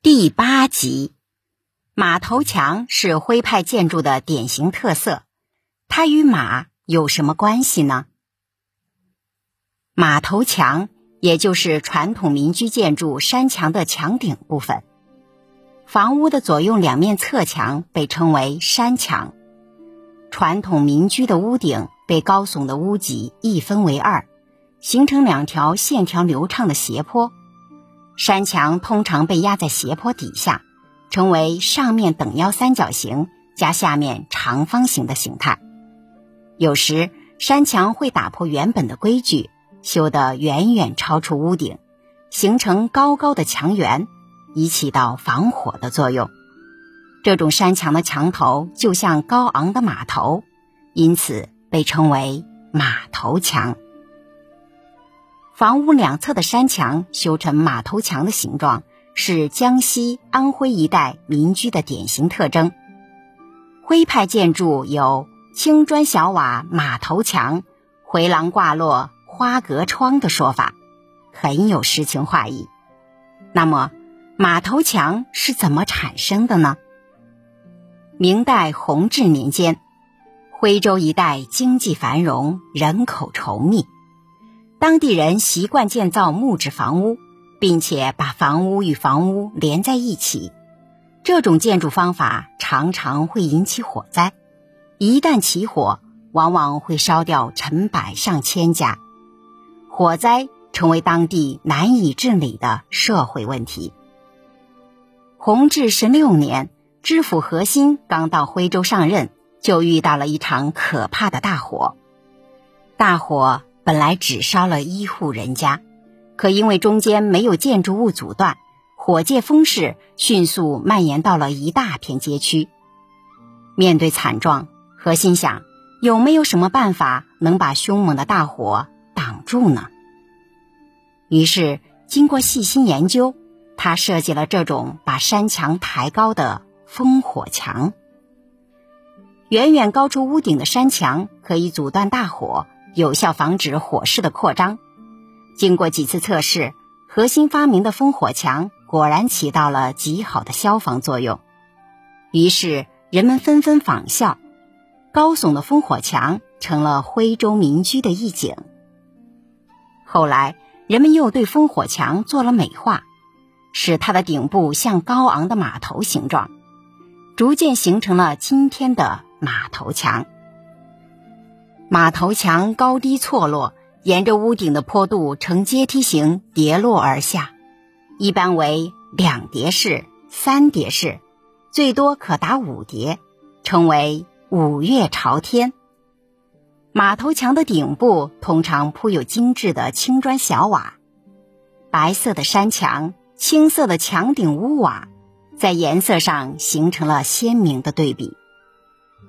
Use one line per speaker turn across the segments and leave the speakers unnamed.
第八集，马头墙是徽派建筑的典型特色，它与马有什么关系呢？马头墙也就是传统民居建筑山墙的墙顶部分，房屋的左右两面侧墙被称为山墙。传统民居的屋顶被高耸的屋脊一分为二，形成两条线条流畅的斜坡。山墙通常被压在斜坡底下，成为上面等腰三角形加下面长方形的形态。有时山墙会打破原本的规矩，修得远远超出屋顶，形成高高的墙垣，以起到防火的作用。这种山墙的墙头就像高昂的马头，因此被称为马头墙。房屋两侧的山墙修成马头墙的形状，是江西、安徽一带民居的典型特征。徽派建筑有青砖小瓦马头墙、回廊挂落花格窗的说法，很有诗情画意。那么，马头墙是怎么产生的呢？明代弘治年间，徽州一带经济繁荣，人口稠密。当地人习惯建造木质房屋，并且把房屋与房屋连在一起。这种建筑方法常常会引起火灾，一旦起火，往往会烧掉成百上千家。火灾成为当地难以治理的社会问题。弘治十六年，知府何心刚到徽州上任，就遇到了一场可怕的大火。大火。本来只烧了一户人家，可因为中间没有建筑物阻断，火借风势迅速蔓延到了一大片街区。面对惨状，何心想有没有什么办法能把凶猛的大火挡住呢？于是经过细心研究，他设计了这种把山墙抬高的烽火墙。远远高出屋顶的山墙可以阻断大火。有效防止火势的扩张。经过几次测试，核心发明的烽火墙果然起到了极好的消防作用。于是人们纷纷仿效，高耸的烽火墙成了徽州民居的一景。后来，人们又对烽火墙做了美化，使它的顶部像高昂的马头形状，逐渐形成了今天的马头墙。马头墙高低错落，沿着屋顶的坡度呈阶梯形跌落而下，一般为两叠式、三叠式，最多可达五叠，称为五岳朝天。马头墙的顶部通常铺有精致的青砖小瓦，白色的山墙、青色的墙顶屋瓦，在颜色上形成了鲜明的对比，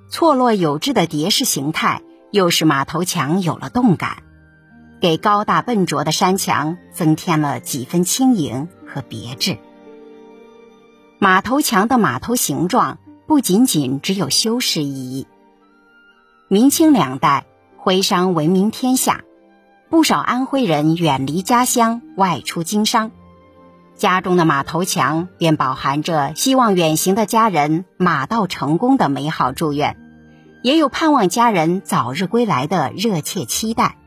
错落有致的叠式形态。又是马头墙有了动感，给高大笨拙的山墙增添了几分轻盈和别致。马头墙的马头形状不仅仅只有修饰意义。明清两代，徽商闻名天下，不少安徽人远离家乡外出经商，家中的马头墙便饱含着希望远行的家人马到成功的美好祝愿。也有盼望家人早日归来的热切期待。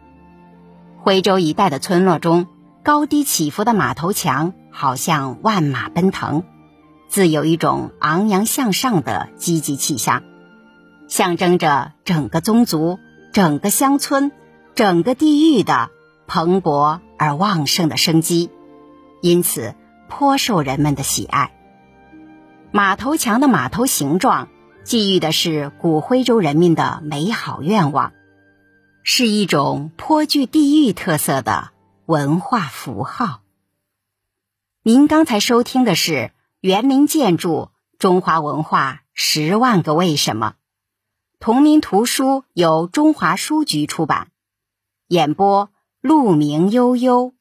徽州一带的村落中，高低起伏的马头墙好像万马奔腾，自有一种昂扬向上的积极气象，象征着整个宗族、整个乡村、整个地域的蓬勃而旺盛的生机，因此颇受人们的喜爱。马头墙的马头形状。寄予的是古徽州人民的美好愿望，是一种颇具地域特色的文化符号。您刚才收听的是《园林建筑：中华文化十万个为什么》，同名图书由中华书局出版，演播：鹿鸣悠悠。